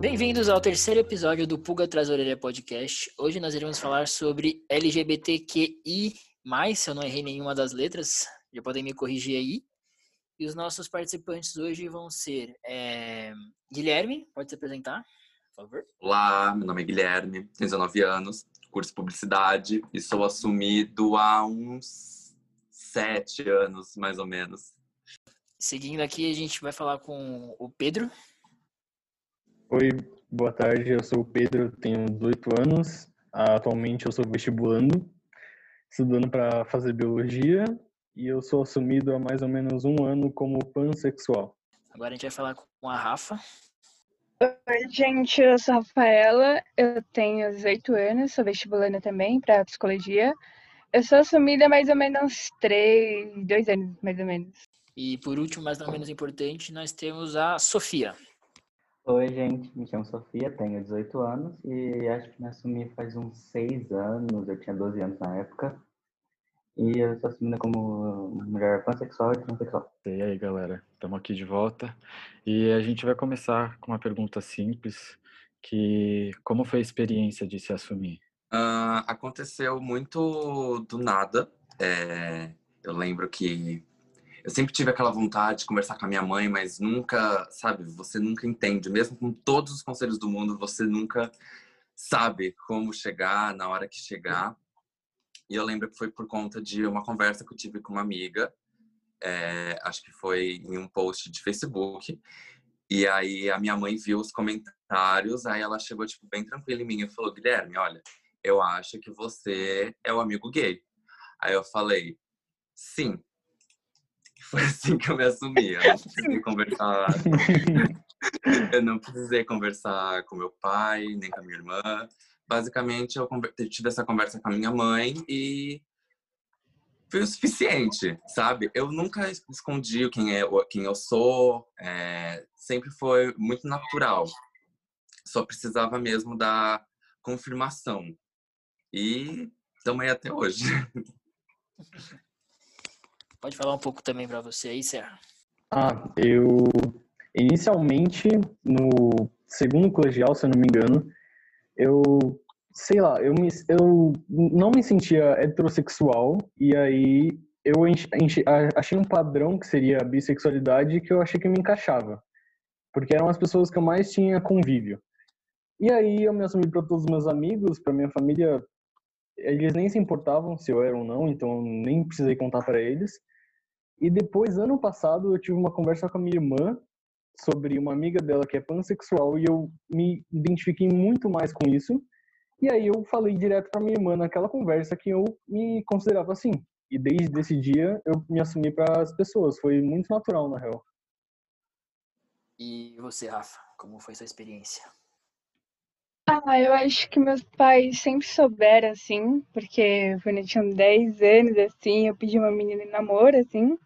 Bem-vindos ao terceiro episódio do Pulga Traz Orelha Podcast. Hoje nós iremos falar sobre LGBTQI+, se eu não errei nenhuma das letras, já podem me corrigir aí. E os nossos participantes hoje vão ser é, Guilherme, pode se apresentar, por favor. Olá, meu nome é Guilherme, tenho 19 anos, curso Publicidade e sou assumido há uns sete anos, mais ou menos. Seguindo aqui, a gente vai falar com o Pedro. Oi, boa tarde. Eu sou o Pedro, tenho 18 anos. Atualmente eu sou vestibulando, estudando para fazer biologia e eu sou assumido há mais ou menos um ano como pansexual. Agora a gente vai falar com a Rafa. Oi, gente, eu sou a Rafaela, eu tenho 18 anos, sou vestibulando também para psicologia. Eu sou assumida há mais ou menos 3, 2 anos, mais ou menos. E por último, mas não menos importante, nós temos a Sofia. Oi, gente, me chamo Sofia, tenho 18 anos e acho que me assumi faz uns 6 anos, eu tinha 12 anos na época. E eu sou assumida como mulher pansexual e transexual. E aí, galera, estamos aqui de volta e a gente vai começar com uma pergunta simples, que como foi a experiência de se assumir? Uh, aconteceu muito do nada. É, eu lembro que eu sempre tive aquela vontade de conversar com a minha mãe, mas nunca, sabe, você nunca entende. Mesmo com todos os conselhos do mundo, você nunca sabe como chegar na hora que chegar. E eu lembro que foi por conta de uma conversa que eu tive com uma amiga, é, acho que foi em um post de Facebook. E aí a minha mãe viu os comentários, aí ela chegou tipo bem tranquila em mim e falou: "Guilherme, olha, eu acho que você é o amigo gay". Aí eu falei: "Sim, foi assim que eu me assumi. Eu não precisei conversar. eu não precisei conversar com meu pai, nem com a minha irmã. Basicamente, eu tive essa conversa com a minha mãe e foi o suficiente, sabe? Eu nunca escondi quem, é, quem eu sou, é, sempre foi muito natural. Só precisava mesmo da confirmação. E estamos aí até hoje. Pode falar um pouco também para você aí, Serra. Ah, eu inicialmente no segundo colegial, se eu não me engano, eu sei lá, eu me, eu não me sentia heterossexual e aí eu enchi, enchi, achei um padrão que seria a bissexualidade que eu achei que me encaixava, porque eram as pessoas que eu mais tinha convívio. E aí eu me assumi para todos os meus amigos, para minha família, eles nem se importavam se eu era ou não, então nem precisei contar para eles. E depois, ano passado, eu tive uma conversa com a minha irmã sobre uma amiga dela que é pansexual e eu me identifiquei muito mais com isso. E aí eu falei direto para minha irmã naquela conversa que eu me considerava assim. E desde esse dia eu me assumi para as pessoas. Foi muito natural, na real. E você, Rafa, como foi sua experiência? Ah, eu acho que meus pais sempre souberam, assim, porque quando eu tinha 10 anos, assim, eu pedi uma menina em namoro, assim.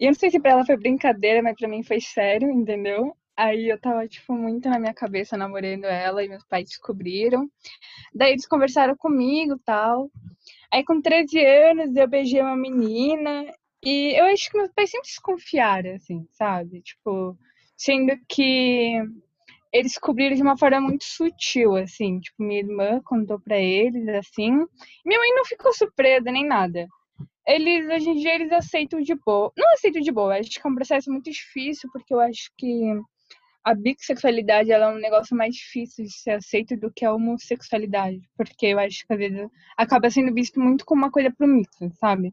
E eu não sei se pra ela foi brincadeira, mas pra mim foi sério, entendeu? Aí eu tava, tipo, muito na minha cabeça namorando ela e meus pais descobriram. Daí eles conversaram comigo tal. Aí com 13 anos eu beijei uma menina. E eu acho que meus pais sempre desconfiaram, assim, sabe? Tipo, sendo que eles descobriram de uma forma muito sutil, assim. Tipo, minha irmã contou para eles, assim. Minha mãe não ficou surpresa nem nada. Eles, hoje em dia, eles aceitam de boa. Não aceitam de boa, acho que é um processo muito difícil, porque eu acho que a bissexualidade ela é um negócio mais difícil de ser aceito do que a homossexualidade. Porque eu acho que, às vezes, acaba sendo visto muito como uma coisa promissa, sabe?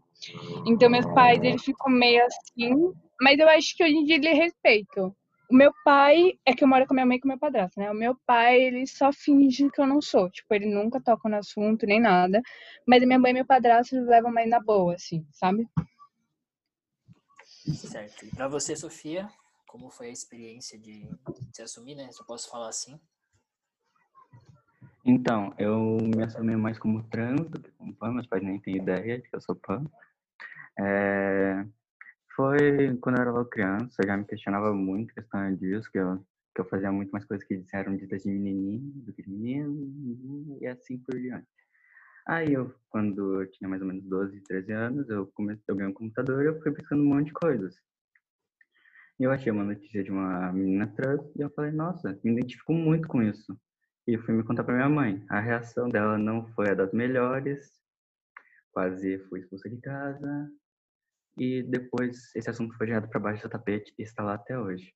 Então, meus pais, eles ficam meio assim. Mas eu acho que hoje em dia eles respeitam. O meu pai é que eu moro com minha mãe e com meu padrasto, né? O meu pai, ele só finge que eu não sou. Tipo, ele nunca toca no assunto, nem nada. Mas a minha mãe e meu padrasto levam mais na boa, assim, sabe? Certo. E pra você, Sofia, como foi a experiência de se assumir, né? Se eu posso falar assim. Então, eu me assumi mais como trans do que como pan. Meus pais nem têm ideia de que eu sou pan. É... Foi quando eu era criança, eu já me questionava muito a questão disso, que eu, que eu fazia muito mais coisas que disseram ditas de menininho do que de menino, e assim por diante. Aí eu, quando eu tinha mais ou menos 12, 13 anos, eu comecei, eu ganhei um computador e eu fui pensando um monte de coisas. E eu achei uma notícia de uma menina trans e eu falei, nossa, me identifico muito com isso. E fui me contar para minha mãe. A reação dela não foi a das melhores. Quase fui expulsa de casa. E depois esse assunto foi jogado para baixo do tapete e está lá até hoje.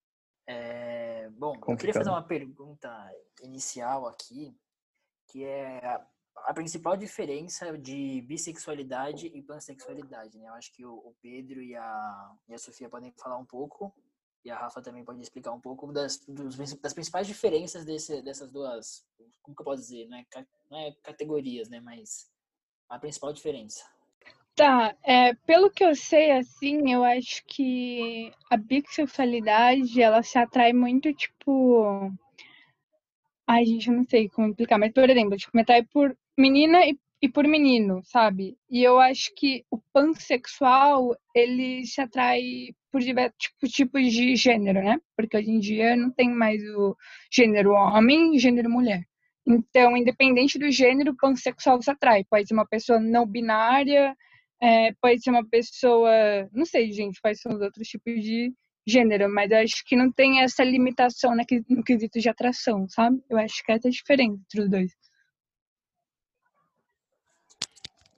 É, bom, Complicado. eu queria fazer uma pergunta inicial aqui, que é a, a, principal diferença de bissexualidade e pansexualidade, né? Eu acho que o, o Pedro e a, e a Sofia podem falar um pouco e a Rafa também pode explicar um pouco das, dos, das principais diferenças desse, dessas duas, como que eu posso dizer, não é, não é categorias, né, mas a principal diferença. Tá, é, pelo que eu sei, assim, eu acho que a bissexualidade, ela se atrai muito, tipo... Ai, gente, eu não sei como explicar, mas, por exemplo, tipo, me atrai por menina e e por menino, sabe? E eu acho que o pansexual, ele se atrai por diversos tipo, tipos de gênero, né? Porque hoje em dia não tem mais o gênero homem e gênero mulher. Então, independente do gênero, pansexual se atrai. Pode ser uma pessoa não binária, é, pode ser uma pessoa. Não sei, gente, quais são os outros tipos de gênero, mas eu acho que não tem essa limitação no quesito de atração, sabe? Eu acho que é a diferença entre os dois.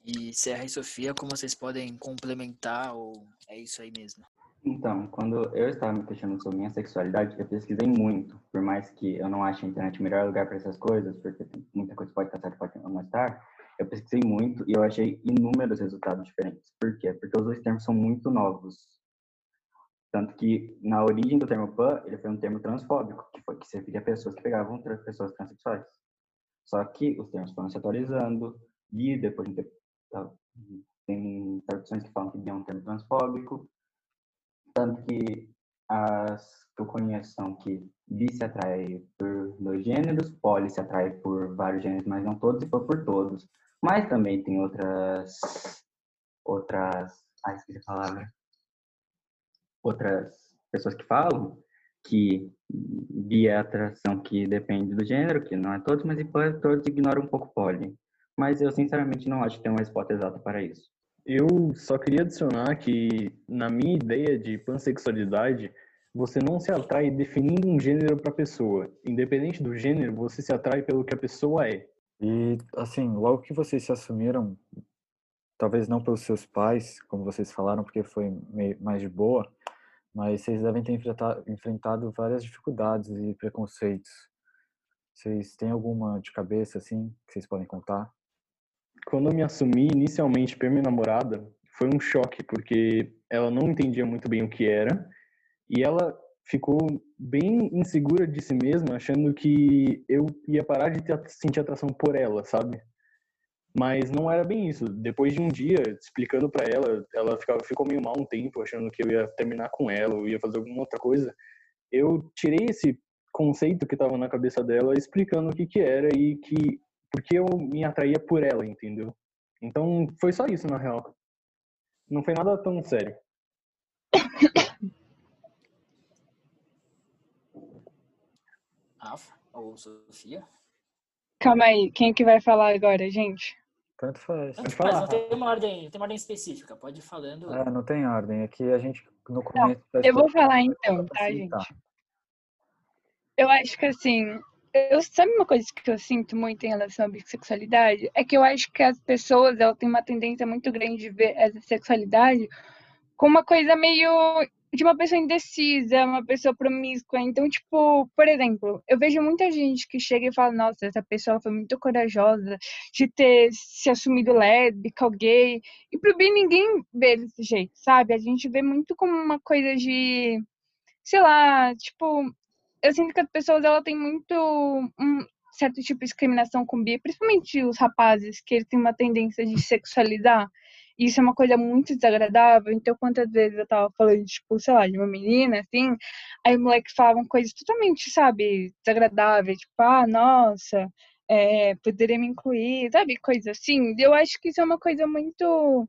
E Serra e Sofia, como vocês podem complementar ou é isso aí mesmo? Então, quando eu estava me questionando sobre minha sexualidade, eu pesquisei muito, por mais que eu não ache a internet o melhor lugar para essas coisas, porque muita coisa pode estar certa, pode não estar, eu pesquisei muito e eu achei inúmeros resultados diferentes. Por quê? Porque os dois termos são muito novos. Tanto que, na origem do termo pan, ele foi um termo transfóbico, que foi que a pessoas que pegavam pessoas transexuais. Só que os termos foram se atualizando e depois Tá? Tem traduções que falam que é um termo transfóbico, tanto que as que eu conheço são que bi se atrai por dois gêneros, poli se atrai por vários gêneros, mas não todos, e for por todos. Mas também tem outras, outras, ai, esqueci a palavra, outras pessoas que falam que bi é atração que depende do gênero, que não é todos, mas e todos ignoram um pouco poli mas eu sinceramente não acho que tem uma resposta exata para isso. Eu só queria adicionar que, na minha ideia de pansexualidade, você não se atrai definindo um gênero para a pessoa. Independente do gênero, você se atrai pelo que a pessoa é. E, assim, logo que vocês se assumiram, talvez não pelos seus pais, como vocês falaram, porque foi mais de boa, mas vocês devem ter enfrentado várias dificuldades e preconceitos. Vocês têm alguma de cabeça, assim, que vocês podem contar? Quando eu me assumi inicialmente para minha namorada, foi um choque, porque ela não entendia muito bem o que era e ela ficou bem insegura de si mesma, achando que eu ia parar de ter, sentir atração por ela, sabe? Mas não era bem isso. Depois de um dia explicando para ela, ela ficava, ficou meio mal um tempo, achando que eu ia terminar com ela, ou ia fazer alguma outra coisa. Eu tirei esse conceito que estava na cabeça dela, explicando o que que era e que porque eu me atraía por ela, entendeu? Então foi só isso na real. Não foi nada tão sério. Rafa ou Sofia? Calma aí, quem é que vai falar agora, gente? Tanto faz. Tanto faz, não tem uma ordem, não tem uma ordem específica, pode ir falando. É, não tem ordem. Aqui a gente no começo. Não, eu vou falar então, tá, gente? Eu acho que assim, eu sabe uma coisa que eu sinto muito em relação à bissexualidade é que eu acho que as pessoas elas têm uma tendência muito grande de ver essa sexualidade como uma coisa meio de uma pessoa indecisa, uma pessoa promíscua. Então, tipo, por exemplo, eu vejo muita gente que chega e fala: Nossa, essa pessoa foi muito corajosa de ter se assumido lésbica ou gay. E pro bem ninguém vê desse jeito, sabe? A gente vê muito como uma coisa de, sei lá, tipo, eu sinto que as pessoas ela têm muito um certo tipo de discriminação com bi, principalmente os rapazes, que eles têm uma tendência de sexualizar. E isso é uma coisa muito desagradável. Então, quantas vezes eu tava falando, tipo, sei lá, de uma menina, assim, aí o moleque falava coisas totalmente, sabe, desagradáveis, tipo, ah, nossa, é, poderia me incluir, sabe, coisa assim. Eu acho que isso é uma coisa muito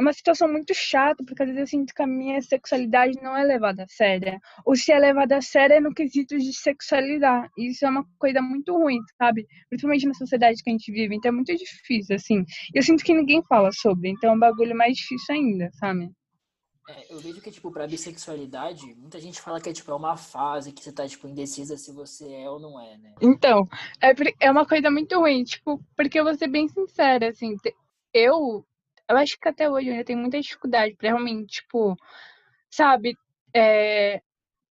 é uma situação muito chata, porque às vezes eu sinto que a minha sexualidade não é levada a séria. Ou se é levada a séria é no quesito de sexualidade. E isso é uma coisa muito ruim, sabe? Principalmente na sociedade que a gente vive. Então é muito difícil, assim. Eu sinto que ninguém fala sobre, então é um bagulho mais difícil ainda, sabe? É, eu vejo que, tipo, pra bissexualidade, muita gente fala que é, tipo, é uma fase que você tá, tipo, indecisa se você é ou não é, né? Então, é, é uma coisa muito ruim, tipo, porque eu vou ser bem sincera, assim, eu, eu acho que até hoje eu ainda tenho muita dificuldade pra realmente, tipo, sabe, é,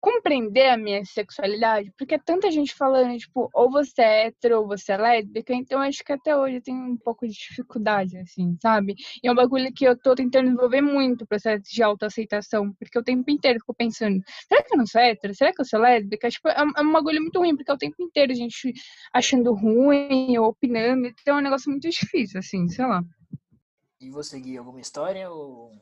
compreender a minha sexualidade, porque é tanta gente falando, tipo, ou você é hétero ou você é lésbica, então acho que até hoje eu tenho um pouco de dificuldade, assim, sabe? E é um bagulho que eu tô tentando desenvolver muito o processo de autoaceitação, porque o tempo inteiro fico pensando, será que eu não sou hétero? Será que eu sou lésbica? Tipo, é um, é bagulho muito ruim, porque é o tempo inteiro a gente achando ruim ou opinando, então é um negócio muito difícil, assim, sei lá. E você, Gui, alguma história ou...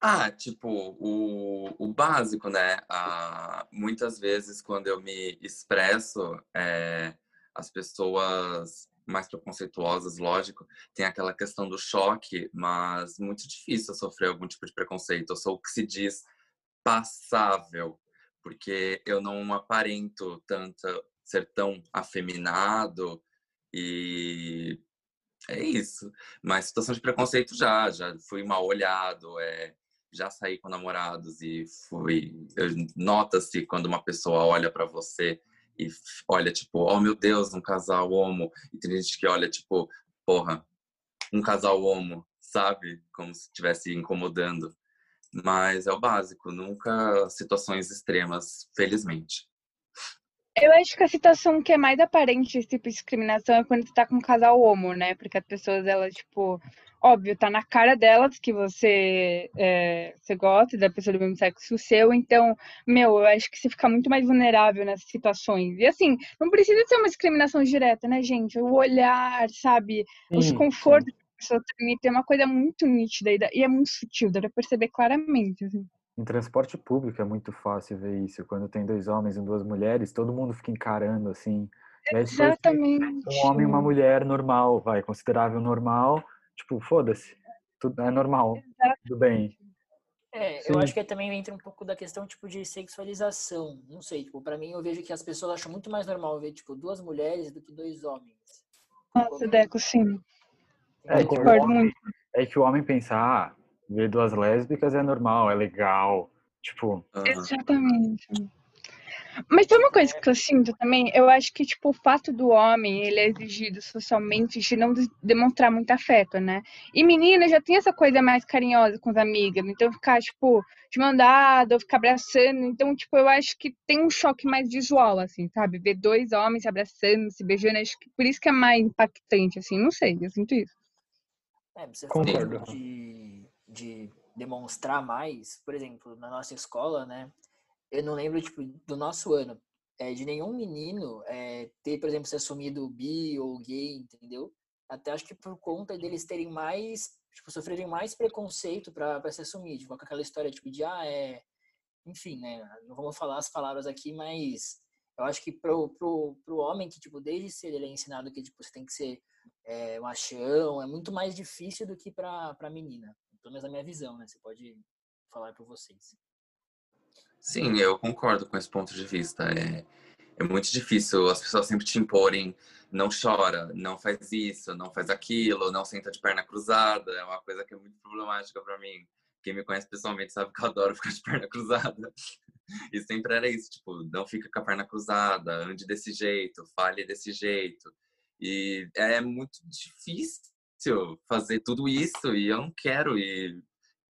Ah, tipo, o, o básico, né? Ah, muitas vezes, quando eu me expresso, é, as pessoas mais preconceituosas, lógico, tem aquela questão do choque, mas muito difícil sofrer algum tipo de preconceito. Eu sou o que se diz passável, porque eu não aparento tanto ser tão afeminado e é isso. Mas situação de preconceito já, já fui mal olhado, é, já saí com namorados e fui. Nota-se quando uma pessoa olha para você e olha, tipo, oh meu Deus, um casal homo. E tem gente que olha, tipo, porra, um casal homo, sabe? Como se estivesse incomodando. Mas é o básico, nunca situações extremas, felizmente. Eu acho que a situação que é mais aparente esse tipo de discriminação é quando você tá com um casal homo, né? Porque as pessoas, elas, tipo, óbvio, tá na cara delas que você, é, você gosta da pessoa do mesmo sexo seu, então, meu, eu acho que você fica muito mais vulnerável nessas situações. E assim, não precisa ser uma discriminação direta, né, gente? O olhar, sabe? Sim, Os confortos que a pessoa transmite é uma coisa muito nítida e é muito sutil, dá pra perceber claramente. Assim. Em transporte público é muito fácil ver isso. Quando tem dois homens e duas mulheres, todo mundo fica encarando assim. Exatamente. Um homem e uma mulher normal, vai, considerável normal Tipo, foda-se. Tudo é normal. Exato. Tudo bem. É, Sim. eu acho que também entra um pouco da questão, tipo, de sexualização. Não sei, tipo, pra mim eu vejo que as pessoas acham muito mais normal ver, tipo, duas mulheres do que dois homens. Nossa, Deco, sim. É, que o homem, é que o homem pensa, ah, ver duas lésbicas é normal, é legal. Tipo. Exatamente. Mas tem uma coisa que eu sinto também, eu acho que, tipo, o fato do homem, ele é exigido socialmente de não demonstrar muito afeto, né? E menina já tem essa coisa mais carinhosa com as amigas, então ficar, tipo, de mandado, ou ficar abraçando, então, tipo, eu acho que tem um choque mais visual, assim, sabe? Ver dois homens se abraçando, se beijando, acho que por isso que é mais impactante, assim, não sei, eu sinto isso. É, você Concordo. De, de demonstrar mais, por exemplo, na nossa escola, né? eu não lembro, tipo, do nosso ano, é, de nenhum menino é, ter, por exemplo, se assumido bi ou gay, entendeu? Até acho que por conta deles terem mais, tipo, sofrerem mais preconceito para se assumir, tipo, com aquela história, tipo, de, ah, é... Enfim, né? Não vamos falar as palavras aqui, mas eu acho que pro, pro, pro homem que, tipo, desde cedo ele é ensinado que, tipo, você tem que ser é, machão, é muito mais difícil do que pra, pra menina. Pelo menos na minha visão, né? Você pode falar por vocês. Sim, eu concordo com esse ponto de vista. É, é muito difícil as pessoas sempre te imporem, não chora, não faz isso, não faz aquilo, não senta de perna cruzada. É uma coisa que é muito problemática para mim. Quem me conhece pessoalmente sabe que eu adoro ficar de perna cruzada. E sempre era isso, tipo, não fica com a perna cruzada, ande desse jeito, fale desse jeito. E é muito difícil fazer tudo isso e eu não quero. E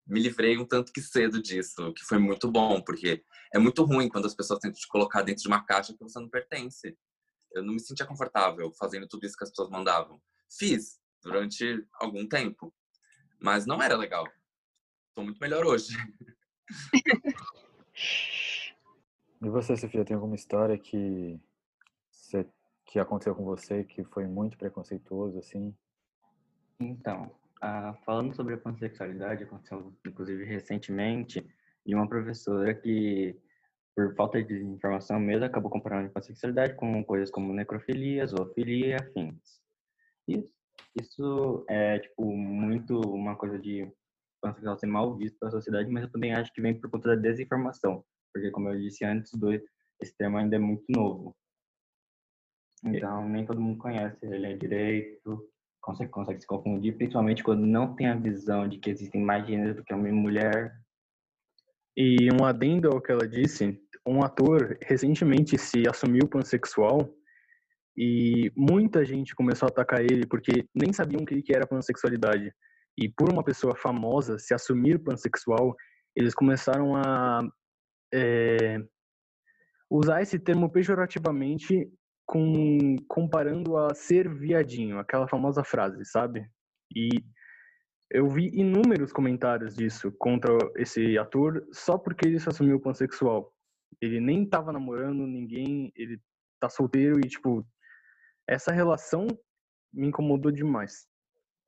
me livrei um tanto que cedo disso, que foi muito bom, porque é muito ruim quando as pessoas tentam te colocar dentro de uma caixa que você não pertence. Eu não me sentia confortável fazendo tudo isso que as pessoas mandavam. Fiz durante algum tempo, mas não era legal. Estou muito melhor hoje. E você, Sofia, tem alguma história que você, que aconteceu com você que foi muito preconceituoso assim? Então, ah, falando sobre a pansexualidade, aconteceu inclusive recentemente, de uma professora que, por falta de informação mesmo, acabou comparando a pansexualidade com coisas como necrofilia, zoofilia e afins. Isso, isso é, tipo, muito uma coisa de pansexual ser mal visto pela sociedade, mas eu também acho que vem por conta da desinformação, porque como eu disse antes, esse termo ainda é muito novo. Então, nem todo mundo conhece ele é direito, consegue, consegue se confundir, principalmente quando não tem a visão de que existem mais gêneros do que uma mulher. E um adendo ao que ela disse, um ator recentemente se assumiu pansexual e muita gente começou a atacar ele porque nem sabiam o que era pansexualidade. E por uma pessoa famosa se assumir pansexual, eles começaram a é, usar esse termo pejorativamente com comparando a ser viadinho, aquela famosa frase, sabe? E eu vi inúmeros comentários disso contra esse ator só porque ele se assumiu pansexual. Ele nem tava namorando ninguém, ele tá solteiro e tipo essa relação me incomodou demais.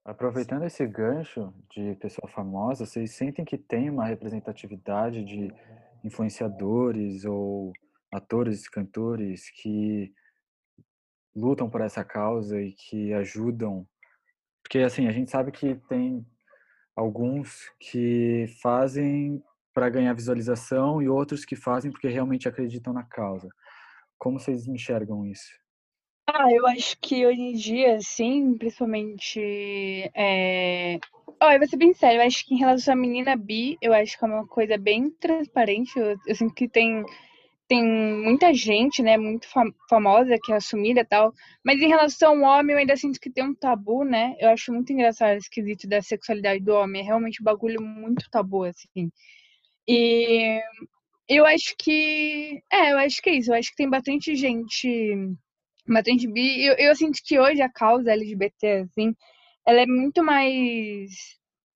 Aproveitando esse gancho de pessoa famosa, vocês sentem que tem uma representatividade de influenciadores ou atores, cantores que lutam por essa causa e que ajudam. Porque, assim, a gente sabe que tem alguns que fazem para ganhar visualização e outros que fazem porque realmente acreditam na causa. Como vocês enxergam isso? Ah, eu acho que hoje em dia, sim, principalmente. É... Oh, eu vou ser bem sério, eu acho que em relação à menina bi, eu acho que é uma coisa bem transparente. Eu, eu sinto que tem tem muita gente, né, muito famosa que é assumida e tal, mas em relação ao homem eu ainda sinto que tem um tabu, né, eu acho muito engraçado esse quesito da sexualidade do homem, é realmente um bagulho muito tabu, assim, e eu acho que, é, eu acho que é isso, eu acho que tem bastante gente, bastante bi, eu, eu sinto que hoje a causa LGBT, assim, ela é muito mais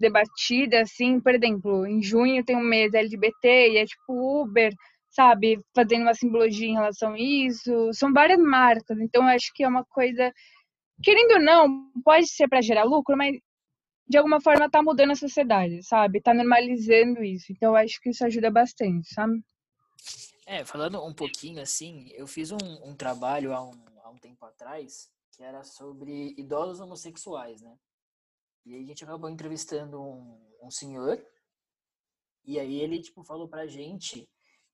debatida, assim, por exemplo, em junho tem um mês LGBT e é tipo Uber, sabe, fazendo uma simbologia em relação a isso. São várias marcas, então acho que é uma coisa, querendo ou não, pode ser para gerar lucro, mas de alguma forma está mudando a sociedade, sabe? Está normalizando isso. Então acho que isso ajuda bastante, sabe? É, falando um pouquinho assim, eu fiz um, um trabalho há um, há um tempo atrás que era sobre idosos homossexuais, né? E aí a gente acabou entrevistando um, um senhor e aí ele, tipo, falou pra gente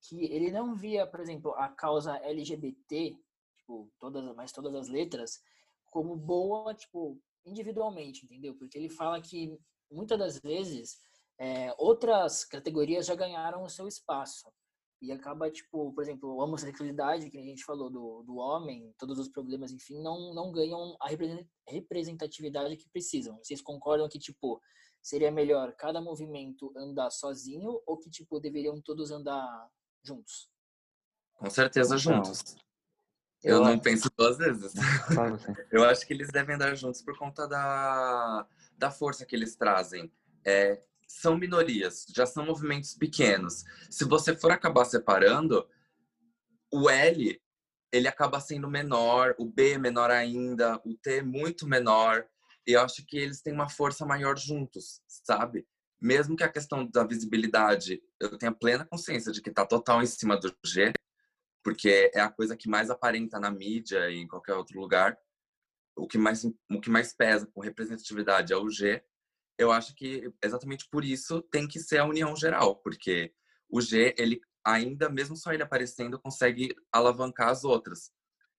que ele não via, por exemplo, a causa LGBT, tipo, todas, mas todas as letras, como boa, tipo, individualmente, entendeu? Porque ele fala que muitas das vezes é, outras categorias já ganharam o seu espaço. E acaba, tipo, por exemplo, a homossexualidade, que a gente falou do, do homem, todos os problemas, enfim, não, não ganham a representatividade que precisam. Vocês concordam que, tipo, seria melhor cada movimento andar sozinho ou que, tipo, deveriam todos andar juntos. Com certeza então, juntos. Eu, eu não penso duas vezes. eu acho que eles devem andar juntos por conta da, da força que eles trazem. É, são minorias, já são movimentos pequenos. Se você for acabar separando, o L ele acaba sendo menor, o B é menor ainda, o T é muito menor. E eu acho que eles têm uma força maior juntos, sabe? Mesmo que a questão da visibilidade eu tenha plena consciência de que está total em cima do G, porque é a coisa que mais aparenta na mídia e em qualquer outro lugar, o que mais o que mais pesa com representatividade é o G. Eu acho que exatamente por isso tem que ser a união geral, porque o G ele ainda mesmo só ele aparecendo consegue alavancar as outras.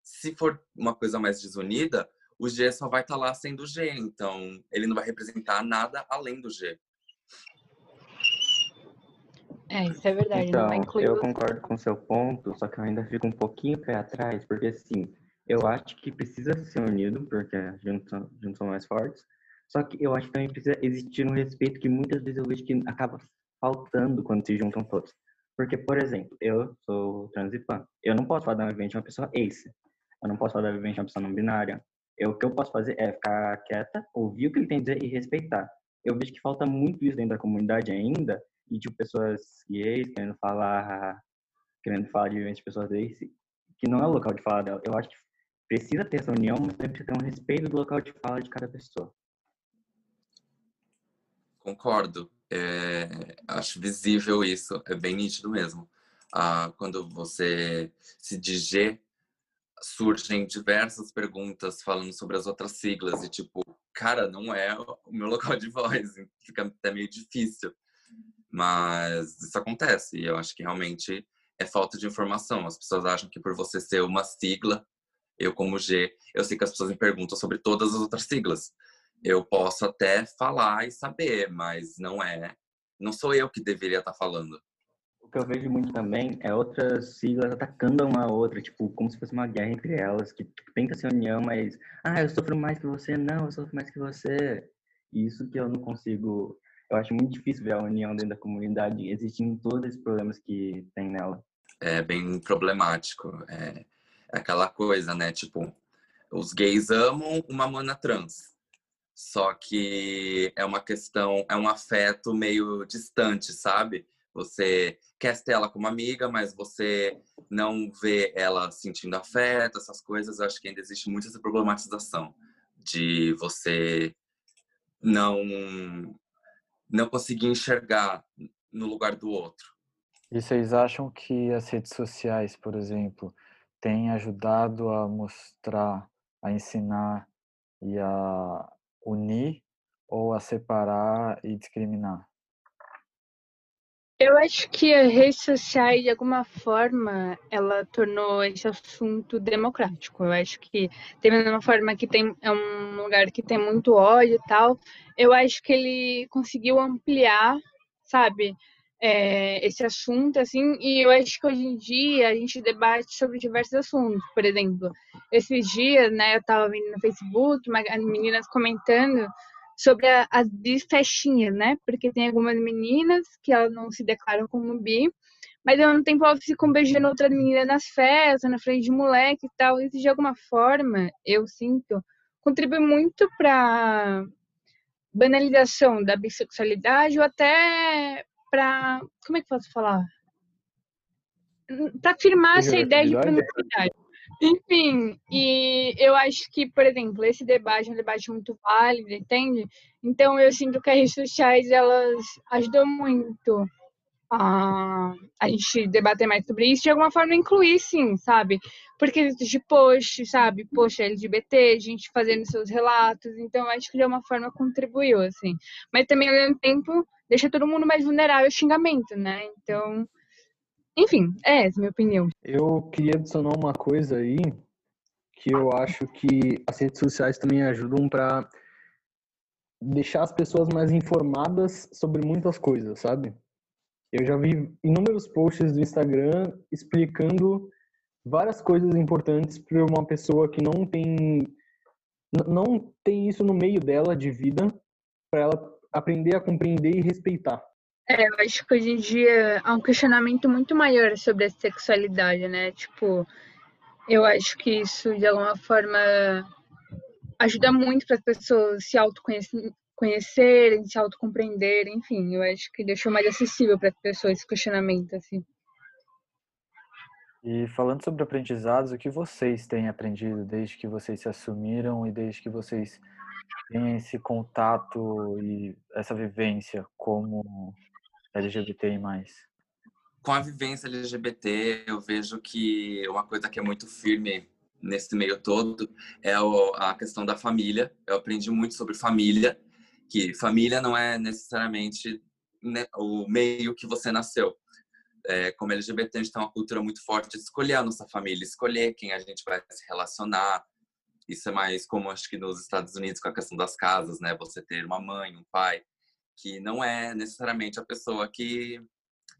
Se for uma coisa mais desunida, o G só vai estar tá lá sendo G, então ele não vai representar nada além do G. É, isso é verdade. Então, eu concordo com seu ponto, só que eu ainda fico um pouquinho pé atrás, porque assim, eu acho que precisa ser unido, porque juntos, juntos são mais fortes, só que eu acho que também precisa existir um respeito que muitas vezes eu vejo que acaba faltando quando se juntam todos. Porque, por exemplo, eu sou trans e pan. Eu não posso falar da vivente uma pessoa ace. Eu não posso falar da vivente uma pessoa não binária. Eu, o que eu posso fazer é ficar quieta, ouvir o que ele tem a dizer e respeitar. Eu vejo que falta muito isso dentro da comunidade ainda, e tipo pessoas gays querendo falar querendo falar de de pessoas gays que não é o local de fala dela. Eu acho que precisa ter essa união, mas também precisa ter um respeito do local de fala de cada pessoa. Concordo. É, acho visível isso, é bem nítido mesmo. Ah, quando você se diz surgem diversas perguntas falando sobre as outras siglas e tipo, cara, não é o meu local de voz, fica até meio difícil. Mas isso acontece e eu acho que realmente é falta de informação. As pessoas acham que por você ser uma sigla, eu como G, eu sei que as pessoas me perguntam sobre todas as outras siglas. Eu posso até falar e saber, mas não é, não sou eu que deveria estar falando. O que eu vejo muito também é outras siglas atacando uma outra, tipo, como se fosse uma guerra entre elas, que tenta ser união, mas, ah, eu sofro mais que você, não, eu sofro mais que você. Isso que eu não consigo, eu acho muito difícil ver a união dentro da comunidade, existindo todos esses problemas que tem nela. É bem problemático, é, é aquela coisa, né, tipo, os gays amam uma mana trans, só que é uma questão, é um afeto meio distante, sabe? Você quer ter ela como amiga, mas você não vê ela sentindo afeto, essas coisas. Eu acho que ainda existe muito essa problematização de você não não conseguir enxergar no lugar do outro. E vocês acham que as redes sociais, por exemplo, têm ajudado a mostrar, a ensinar e a unir ou a separar e discriminar? Eu acho que as redes sociais, de alguma forma, ela tornou esse assunto democrático. Eu acho que, da mesma forma que tem, é um lugar que tem muito ódio e tal, eu acho que ele conseguiu ampliar, sabe, é, esse assunto, assim, e eu acho que hoje em dia a gente debate sobre diversos assuntos. Por exemplo, esses dias, né, eu estava vendo no Facebook, meninas comentando sobre a, as bisfestinhas, né? Porque tem algumas meninas que elas não se declaram como bi, mas ao mesmo tempo elas ficam beijando outras meninas nas festas, na frente de moleque e tal. Isso de alguma forma, eu sinto, contribui muito para banalização da bissexualidade ou até para como é que posso falar? Para afirmar essa ideia de promiscuidade. Enfim, e eu acho que, por exemplo, esse debate é um debate muito válido, entende? Então eu sinto que as redes sociais elas ajudam muito a, a gente debater mais sobre isso, de alguma forma incluir sim, sabe? Porque de post, sabe? Post LGBT, gente fazendo seus relatos, então acho que de alguma forma contribuiu, assim. Mas também ao mesmo tempo deixa todo mundo mais vulnerável ao xingamento, né? Então enfim, é essa a minha opinião. Eu queria adicionar uma coisa aí que eu acho que as redes sociais também ajudam para deixar as pessoas mais informadas sobre muitas coisas, sabe? Eu já vi inúmeros posts do Instagram explicando várias coisas importantes para uma pessoa que não tem não tem isso no meio dela de vida para ela aprender a compreender e respeitar. É, eu acho que hoje em dia há um questionamento muito maior sobre a sexualidade, né? Tipo, eu acho que isso de alguma forma ajuda muito para as pessoas se autoconhecerem, se autocompreenderem, enfim, eu acho que deixou mais acessível para as pessoas esse questionamento, assim. E falando sobre aprendizados, o que vocês têm aprendido desde que vocês se assumiram e desde que vocês têm esse contato e essa vivência como LGBTI+. Com a vivência LGBT, eu vejo que uma coisa que é muito firme nesse meio todo é a questão da família. Eu aprendi muito sobre família, que família não é necessariamente o meio que você nasceu. É, como LGBT, a gente tem uma cultura muito forte de escolher a nossa família, escolher quem a gente vai se relacionar. Isso é mais como acho que nos Estados Unidos com a questão das casas, né? Você ter uma mãe, um pai que não é necessariamente a pessoa que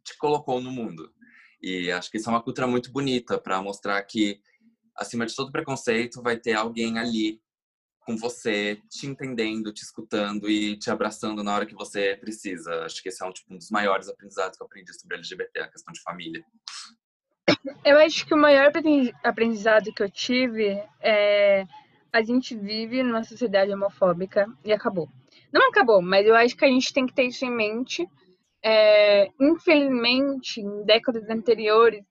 te colocou no mundo. E acho que isso é uma cultura muito bonita para mostrar que, acima de todo preconceito, vai ter alguém ali com você, te entendendo, te escutando e te abraçando na hora que você precisa. Acho que esse é um, tipo, um dos maiores aprendizados que eu aprendi sobre LGBT, a questão de família. Eu acho que o maior aprendizado que eu tive é a gente vive numa sociedade homofóbica e acabou. Não acabou, mas eu acho que a gente tem que ter isso em mente. É, infelizmente, em décadas anteriores,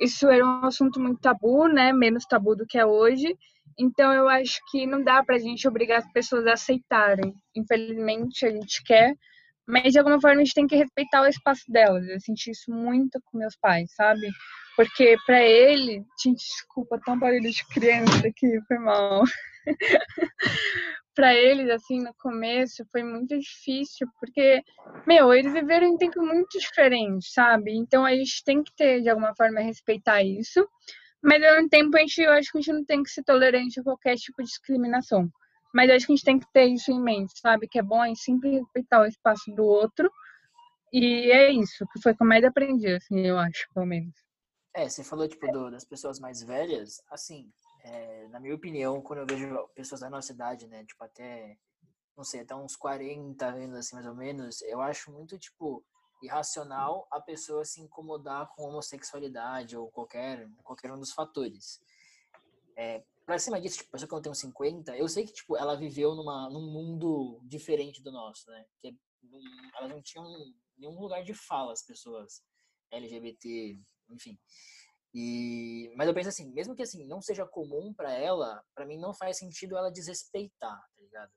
isso era um assunto muito tabu, né? Menos tabu do que é hoje. Então, eu acho que não dá para a gente obrigar as pessoas a aceitarem. Infelizmente, a gente quer, mas de alguma forma a gente tem que respeitar o espaço delas. Eu senti isso muito com meus pais, sabe? Porque para ele, gente, desculpa, tão barulho de criança aqui, foi mal. para eles, assim, no começo foi muito difícil, porque, meu, eles viveram em tempo muito diferente, sabe? Então a gente tem que ter, de alguma forma, respeitar isso, mas ao mesmo tempo a gente, eu acho que a gente não tem que ser tolerante a qualquer tipo de discriminação. Mas acho que a gente tem que ter isso em mente, sabe? Que é bom a gente sempre respeitar o espaço do outro. E é isso, que foi o que eu aprendi, assim, eu acho, pelo menos. É, você falou, tipo, do, das pessoas mais velhas, assim, é, na minha opinião, quando eu vejo pessoas da nossa idade, né, tipo, até, não sei, até uns 40 anos, assim, mais ou menos, eu acho muito, tipo, irracional a pessoa se incomodar com homossexualidade ou qualquer, qualquer um dos fatores. É, pra cima disso, tipo, a pessoa que eu tenho 50, eu sei que, tipo, ela viveu numa, num mundo diferente do nosso, né? Que elas não tinham nenhum lugar de fala, as pessoas LGBT, enfim. E, mas eu penso assim, mesmo que assim não seja comum para ela, para mim não faz sentido ela desrespeitar, tá ligado?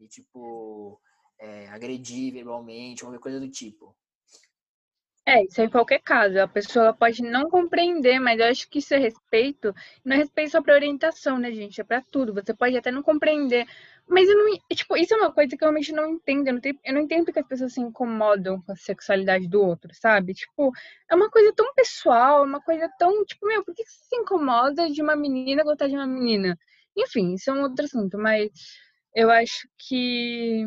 E tipo, é, agredir verbalmente, qualquer coisa do tipo. É, isso é em qualquer caso. A pessoa pode não compreender, mas eu acho que isso é respeito. Não é respeito só para orientação, né, gente? É para tudo. Você pode até não compreender. Mas eu não. Tipo, isso é uma coisa que eu realmente não entendo. Eu não, tenho, eu não entendo porque as pessoas se incomodam com a sexualidade do outro, sabe? Tipo, é uma coisa tão pessoal, é uma coisa tão. Tipo, meu, por que você se incomoda de uma menina gostar de uma menina? Enfim, isso é um outro assunto, mas eu acho que.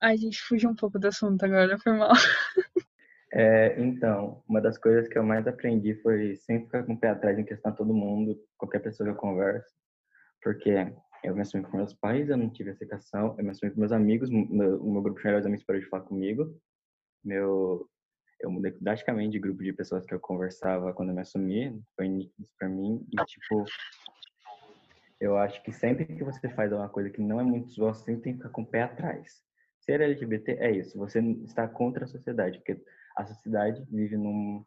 A gente fugiu um pouco do assunto agora, foi mal. É, então, uma das coisas que eu mais aprendi foi sempre ficar com o pé atrás em questão a todo mundo, qualquer pessoa que eu converso, porque eu me assumi com meus pais, eu não tive aceitação, eu me assumi com meus amigos, meu, o meu grupo de melhores amigos parou de falar comigo, meu, eu mudei drasticamente de grupo de pessoas que eu conversava quando eu me assumi, foi nítido para mim, e tipo, eu acho que sempre que você faz alguma coisa que não é muito sua, você sempre tem que ficar com o pé atrás. Ser LGBT é isso, você está contra a sociedade, porque a sociedade vive num,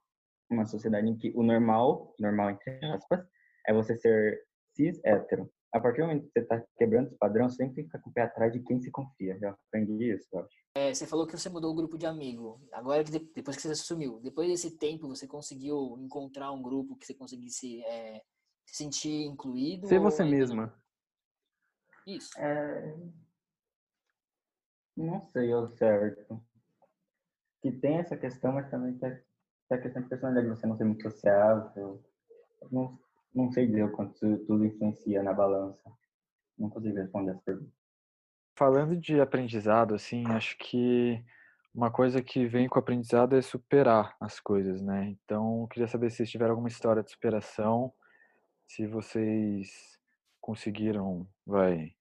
sociedade em que o normal, normal entre aspas, é você ser cis hétero. A partir do momento que você está quebrando esse padrão, você sempre tem que ficar com o pé atrás de quem se confia. Já aprendi isso, eu acho. É, você falou que você mudou o grupo de amigo. Agora que depois que você sumiu, depois desse tempo você conseguiu encontrar um grupo que você conseguisse é, se sentir incluído? Ser você mesma. Isso. É... Não sei ao certo que tem essa questão, mas também tem a questão de personalidade, você não ser muito sociável. Não, não sei dizer o quanto tudo influencia na balança. Não consigo responder essa pergunta. Falando de aprendizado, assim, acho que uma coisa que vem com o aprendizado é superar as coisas, né? Então, queria saber se vocês tiveram alguma história de superação, se vocês conseguiram, vai,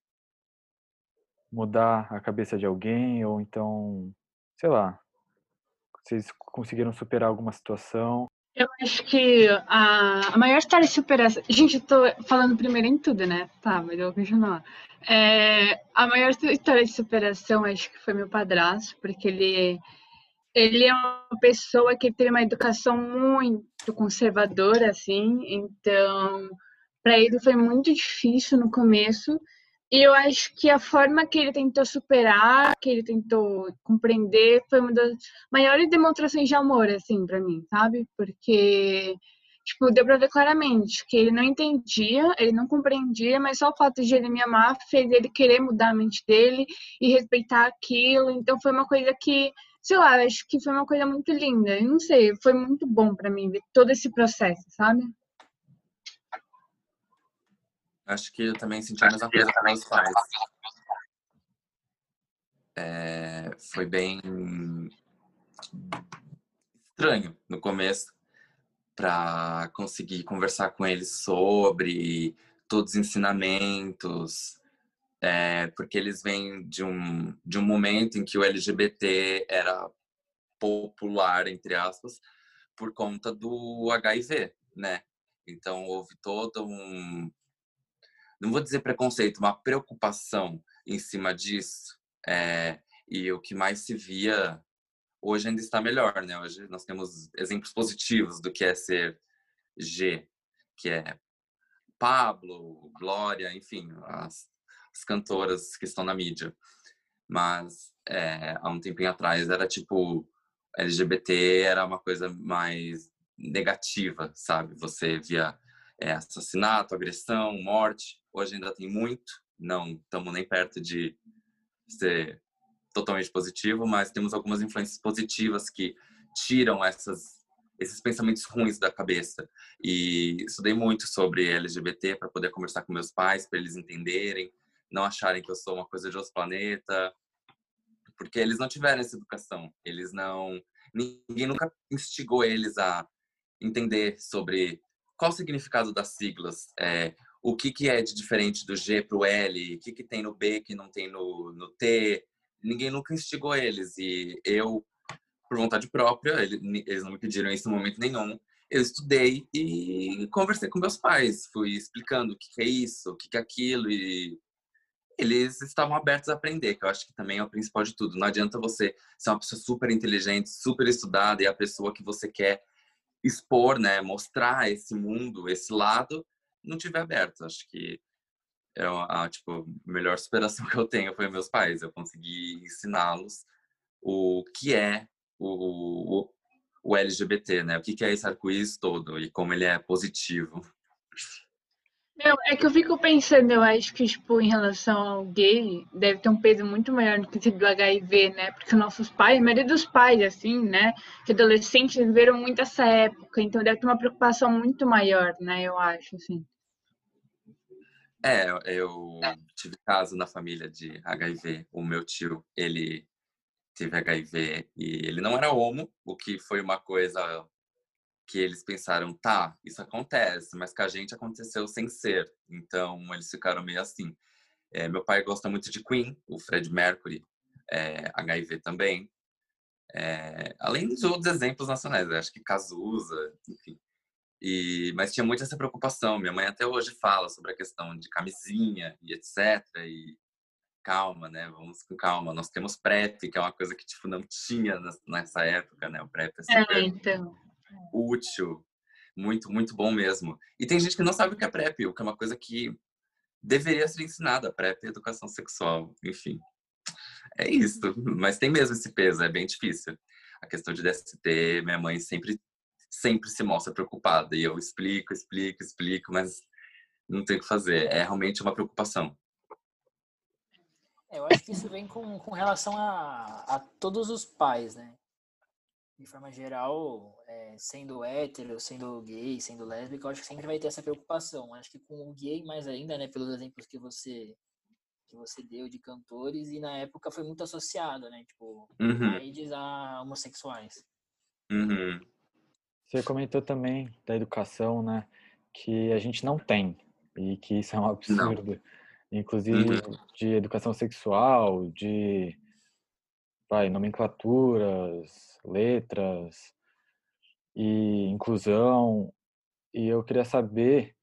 mudar a cabeça de alguém, ou então, sei lá, vocês conseguiram superar alguma situação? Eu acho que a, a maior história de superação. Gente, eu tô falando primeiro em tudo, né? Tá, mas eu vou continuar. É, a maior história de superação, acho que foi meu padrasto, porque ele, ele é uma pessoa que teve uma educação muito conservadora, assim, então, para ele foi muito difícil no começo. E eu acho que a forma que ele tentou superar, que ele tentou compreender, foi uma das maiores demonstrações de amor, assim, para mim, sabe? Porque, tipo, deu pra ver claramente que ele não entendia, ele não compreendia, mas só o fato de ele me amar fez ele querer mudar a mente dele e respeitar aquilo. Então foi uma coisa que, sei lá, acho que foi uma coisa muito linda. Eu não sei, foi muito bom para mim ver todo esse processo, sabe? Acho que eu também senti a mesma coisa com meus pais. É, foi bem estranho no começo para conseguir conversar com eles sobre todos os ensinamentos, é, porque eles vêm de um, de um momento em que o LGBT era popular, entre aspas, por conta do HIV, né? Então houve todo um, não vou dizer preconceito, uma preocupação em cima disso. É, e o que mais se via hoje ainda está melhor, né? Hoje nós temos exemplos positivos do que é ser G, que é Pablo, Glória, enfim, as, as cantoras que estão na mídia. Mas é, há um tempinho atrás era tipo LGBT era uma coisa mais negativa, sabe? Você via é, assassinato, agressão, morte. Hoje ainda tem muito. Não estamos nem perto de ser totalmente positivo, mas temos algumas influências positivas que tiram essas esses pensamentos ruins da cabeça. E estudei muito sobre LGBT para poder conversar com meus pais, para eles entenderem, não acharem que eu sou uma coisa de outro planeta, porque eles não tiveram essa educação. Eles não ninguém nunca instigou eles a entender sobre qual o significado das siglas, é, o que, que é de diferente do G para o L, o que, que tem no B que não tem no, no T. Ninguém nunca instigou eles. E eu, por vontade própria, eles não me pediram isso em momento nenhum. Eu estudei e conversei com meus pais, fui explicando o que, que é isso, o que, que é aquilo, e eles estavam abertos a aprender, que eu acho que também é o principal de tudo. Não adianta você ser uma pessoa super inteligente, super estudada e a pessoa que você quer expor, né, mostrar esse mundo, esse lado, não tiver aberto. Acho que é a tipo melhor superação que eu tenho foi meus pais. Eu consegui ensiná-los o que é o, o, o LGBT, né? O que é esse arco-íris todo e como ele é positivo. É que eu fico pensando, eu acho que, tipo, em relação ao gay, deve ter um peso muito maior no quesito do HIV, né? Porque nossos pais, a maioria dos pais, assim, né? Que adolescentes viveram muito essa época, então deve ter uma preocupação muito maior, né? Eu acho, assim. É, eu tive caso na família de HIV. O meu tio, ele teve HIV e ele não era homo, o que foi uma coisa que eles pensaram, tá, isso acontece, mas com a gente aconteceu sem ser. Então, eles ficaram meio assim. É, meu pai gosta muito de Queen, o Fred Mercury, é, HIV também. É, além dos outros exemplos nacionais, acho que Cazuza, enfim. E, mas tinha muito essa preocupação. Minha mãe até hoje fala sobre a questão de camisinha e etc. E calma, né? Vamos com calma. Nós temos PrEP, que é uma coisa que tipo não tinha nessa época, né? O PrEP é, super... é então útil, muito, muito bom mesmo. E tem gente que não sabe o que é PrEP, o que é uma coisa que deveria ser ensinada, PrEP e educação sexual, enfim. É isso, mas tem mesmo esse peso, é bem difícil. A questão de DST, minha mãe sempre sempre se mostra preocupada e eu explico, explico, explico, mas não tem o que fazer. É realmente uma preocupação. É, eu acho que isso vem com, com relação a, a todos os pais, né? de forma geral, é, sendo hétero, sendo gay, sendo lésbica, eu acho que sempre vai ter essa preocupação. Acho que com o gay mais ainda, né, pelos exemplos que você que você deu de cantores e na época foi muito associado, né, tipo, uhum. AIDS a homossexuais. Uhum. Você comentou também da educação, né, que a gente não tem e que isso é um absurdo. Não. Inclusive uhum. de educação sexual, de vai, nomenclaturas, letras e inclusão. E eu queria saber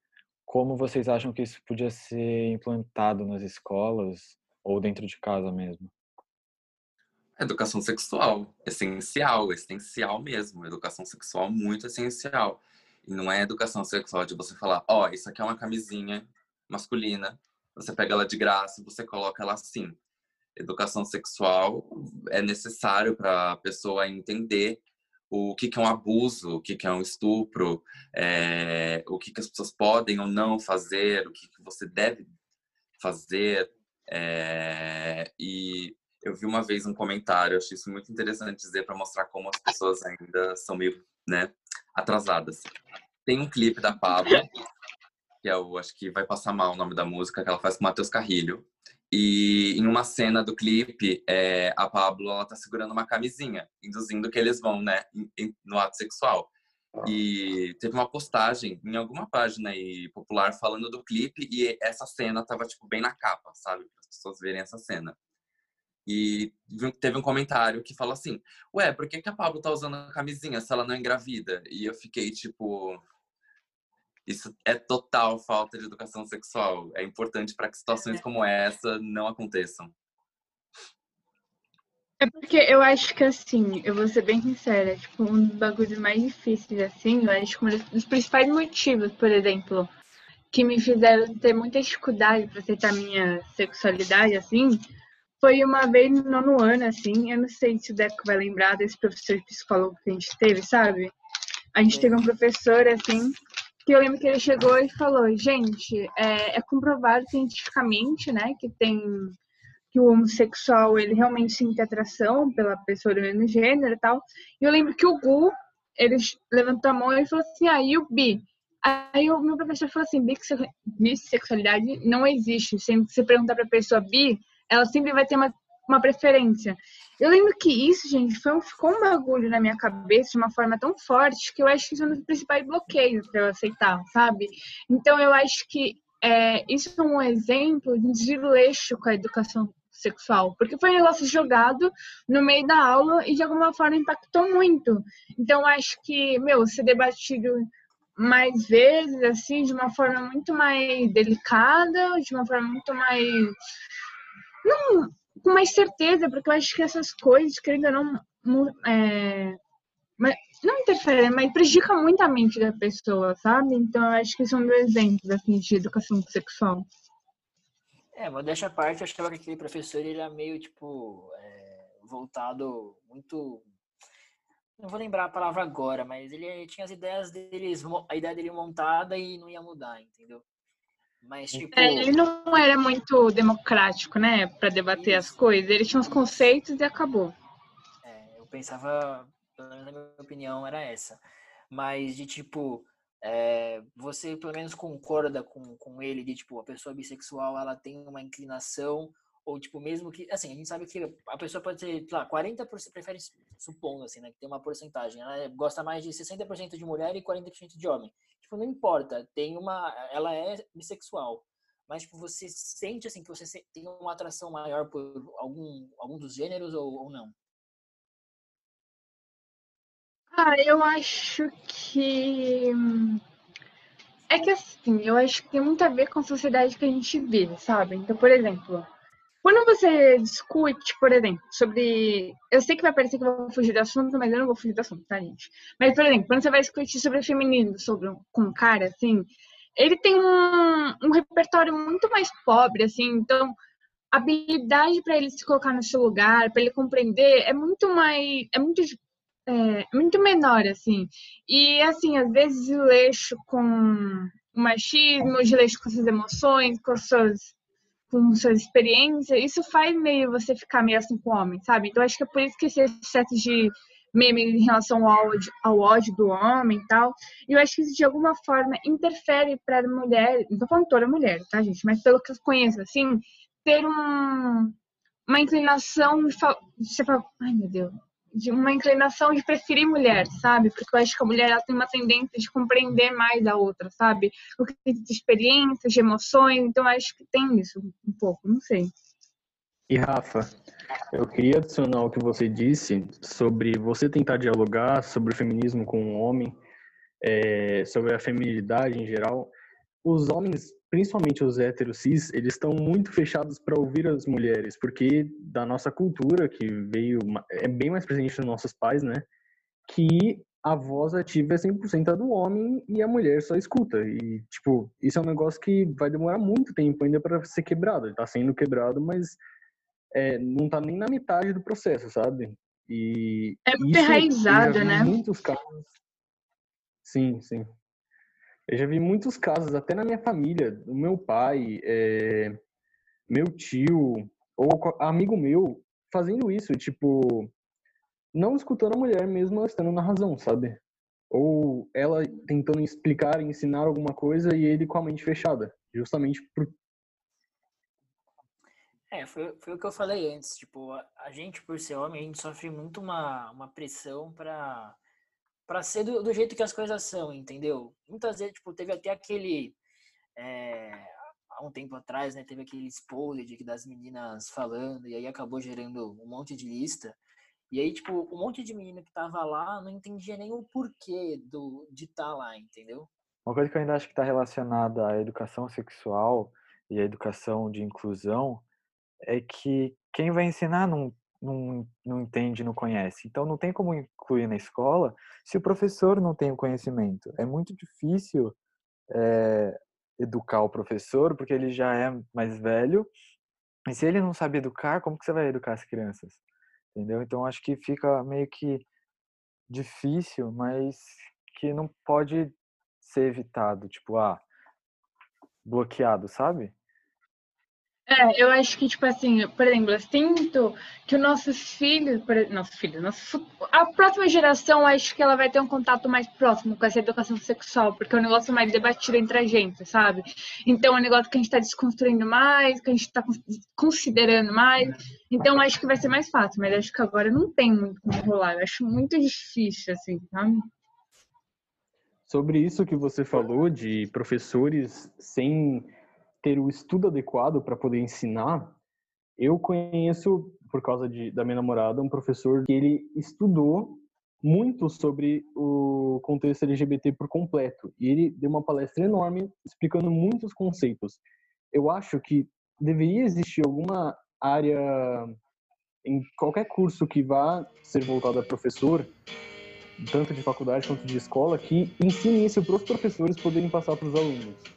como vocês acham que isso podia ser implantado nas escolas ou dentro de casa mesmo. Educação sexual, essencial, essencial mesmo. Educação sexual muito essencial. E não é educação sexual de você falar, ó, oh, isso aqui é uma camisinha masculina, você pega ela de graça, você coloca ela assim educação sexual é necessário para a pessoa entender o que, que é um abuso, o que, que é um estupro, é, o que, que as pessoas podem ou não fazer, o que, que você deve fazer. É, e eu vi uma vez um comentário, achei isso muito interessante dizer para mostrar como as pessoas ainda são meio né, atrasadas. Tem um clipe da Pablo, que é o, acho que vai passar mal o nome da música, que ela faz com Matheus Carrilho, e em uma cena do clipe, é, a Pablo ela tá segurando uma camisinha, induzindo que eles vão, né, no ato sexual. E teve uma postagem em alguma página aí popular falando do clipe e essa cena tava tipo bem na capa, sabe, para as pessoas verem essa cena. E teve um comentário que fala assim: "Ué, por que que a Pablo tá usando a camisinha se ela não é engravida?" E eu fiquei tipo, isso é total falta de educação sexual. É importante para que situações como essa não aconteçam. É porque eu acho que assim, eu vou ser bem sincera, tipo, um dos bagulhos mais difíceis, assim, eu acho que um dos principais motivos, por exemplo, que me fizeram ter muita dificuldade para aceitar minha sexualidade, assim, foi uma vez no nono ano, assim, eu não sei se o Deco vai lembrar desse professor de psicólogo que a gente teve, sabe? A gente teve um professor, assim, que eu lembro que ele chegou e falou, gente, é, é comprovado cientificamente, né, que tem que o homossexual ele realmente sente atração pela pessoa do mesmo gênero e tal. E eu lembro que o Gu, ele levantou a mão e falou assim, aí ah, o bi. Aí o meu professor falou assim, bissexualidade não existe. Se você perguntar pra pessoa bi, ela sempre vai ter uma, uma preferência. Eu lembro que isso, gente, foi um, ficou um bagulho na minha cabeça de uma forma tão forte que eu acho que isso é um dos principais bloqueios para eu aceitar, sabe? Então eu acho que é, isso é um exemplo de desleixo com a educação sexual, porque foi um negócio jogado no meio da aula e de alguma forma impactou muito. Então acho que, meu, ser debatido mais vezes, assim, de uma forma muito mais delicada, de uma forma muito mais não com mais certeza, porque eu acho que essas coisas, querendo ou não, é, não interferem, mas prejudica muito a mente da pessoa, sabe? Então eu acho que são dois exemplos assim, de educação sexual. É, modéstia à parte, eu achava que aquele professor ele era meio, tipo, é, voltado muito. Não vou lembrar a palavra agora, mas ele tinha as ideias dele, a ideia dele montada e não ia mudar, entendeu? Mas, é, tipo... É, ele não era muito democrático, né, para debater Isso. as coisas. Ele tinha os conceitos e acabou. É, eu pensava, pelo menos na minha opinião, era essa. Mas de tipo, é, você pelo menos concorda com, com ele de tipo, a pessoa bissexual ela tem uma inclinação ou tipo mesmo que assim a gente sabe que a pessoa pode ser sei lá 40% prefere supondo assim né que tem uma porcentagem ela gosta mais de 60% de mulher e 40% de homem tipo, não importa, tem uma, ela é bissexual, mas tipo, você sente assim que você tem uma atração maior por algum, algum dos gêneros ou, ou não? Ah, eu acho que é que assim, eu acho que tem muito a ver com a sociedade que a gente vive, sabe? Então, por exemplo, quando você discute, por exemplo, sobre. Eu sei que vai parecer que eu vou fugir do assunto, mas eu não vou fugir do assunto, tá, gente? Mas, por exemplo, quando você vai discutir sobre feminismo, sobre um, com um cara, assim, ele tem um, um repertório muito mais pobre, assim, então a habilidade para ele se colocar no seu lugar, para ele compreender, é muito mais. É muito. É, muito menor, assim. E, assim, às vezes o leixo com o machismo, o leixo com suas emoções, com as suas com suas experiências, isso faz meio você ficar meio assim com o homem, sabe? Então acho que é por isso que esse excesso de meme em relação ao ódio, ao ódio do homem e tal. E eu acho que isso de alguma forma interfere para a mulher, não tô falando toda mulher, tá, gente? Mas pelo que eu conheço, assim, ter um, uma inclinação de, de falar, ai meu Deus, de uma inclinação de preferir mulher, sabe? Porque eu acho que a mulher ela tem uma tendência de compreender mais a outra, sabe? O que de experiências, de emoções, então acho que tem isso um pouco, não sei. E Rafa, eu queria adicionar o que você disse sobre você tentar dialogar sobre o feminismo com o homem, é, sobre a feminilidade em geral. Os homens principalmente os héteros cis, eles estão muito fechados para ouvir as mulheres, porque da nossa cultura, que veio, é bem mais presente nos nossos pais, né? Que a voz ativa é 100% a do homem e a mulher só escuta. E, tipo, isso é um negócio que vai demorar muito tempo ainda para ser quebrado. Ele tá sendo quebrado, mas é, não tá nem na metade do processo, sabe? E é muito enraizado, né? Muitos casos. Sim, sim. Eu já vi muitos casos, até na minha família, o meu pai, é, meu tio, ou amigo meu, fazendo isso, tipo, não escutando a mulher mesmo ela estando na razão, sabe? Ou ela tentando explicar, ensinar alguma coisa e ele com a mente fechada, justamente por... É, foi, foi o que eu falei antes, tipo, a, a gente, por ser homem, a gente sofre muito uma, uma pressão para para ser do, do, jeito que as coisas são, entendeu? Muitas vezes, tipo, teve até aquele. É, há um tempo atrás, né? Teve aquele exposed das meninas falando, e aí acabou gerando um monte de lista. E aí, tipo, um monte de menina que tava lá não entendia nem o porquê do, de estar tá lá, entendeu? Uma coisa que eu ainda acho que está relacionada à educação sexual e à educação de inclusão é que quem vai ensinar não não, não entende, não conhece. Então, não tem como incluir na escola se o professor não tem o conhecimento. É muito difícil é, educar o professor, porque ele já é mais velho E se ele não sabe educar, como que você vai educar as crianças? Entendeu? Então acho que fica meio que difícil, mas que não pode ser evitado, tipo, ah, bloqueado, sabe? É, eu acho que, tipo assim, por exemplo, eu sinto que os nossos filhos, nossos filhos, nosso, a próxima geração, acho que ela vai ter um contato mais próximo com essa educação sexual, porque é um negócio mais debatido entre a gente, sabe? Então, é um negócio que a gente está desconstruindo mais, que a gente está considerando mais. Então, acho que vai ser mais fácil, mas acho que agora não tem muito como rolar. Eu acho muito difícil, assim, sabe? Sobre isso que você falou de professores sem ter o estudo adequado para poder ensinar, eu conheço, por causa de, da minha namorada, um professor que ele estudou muito sobre o contexto LGBT por completo. E ele deu uma palestra enorme explicando muitos conceitos. Eu acho que deveria existir alguma área em qualquer curso que vá ser voltado a professor, tanto de faculdade quanto de escola, que ensine isso para os professores poderem passar para os alunos.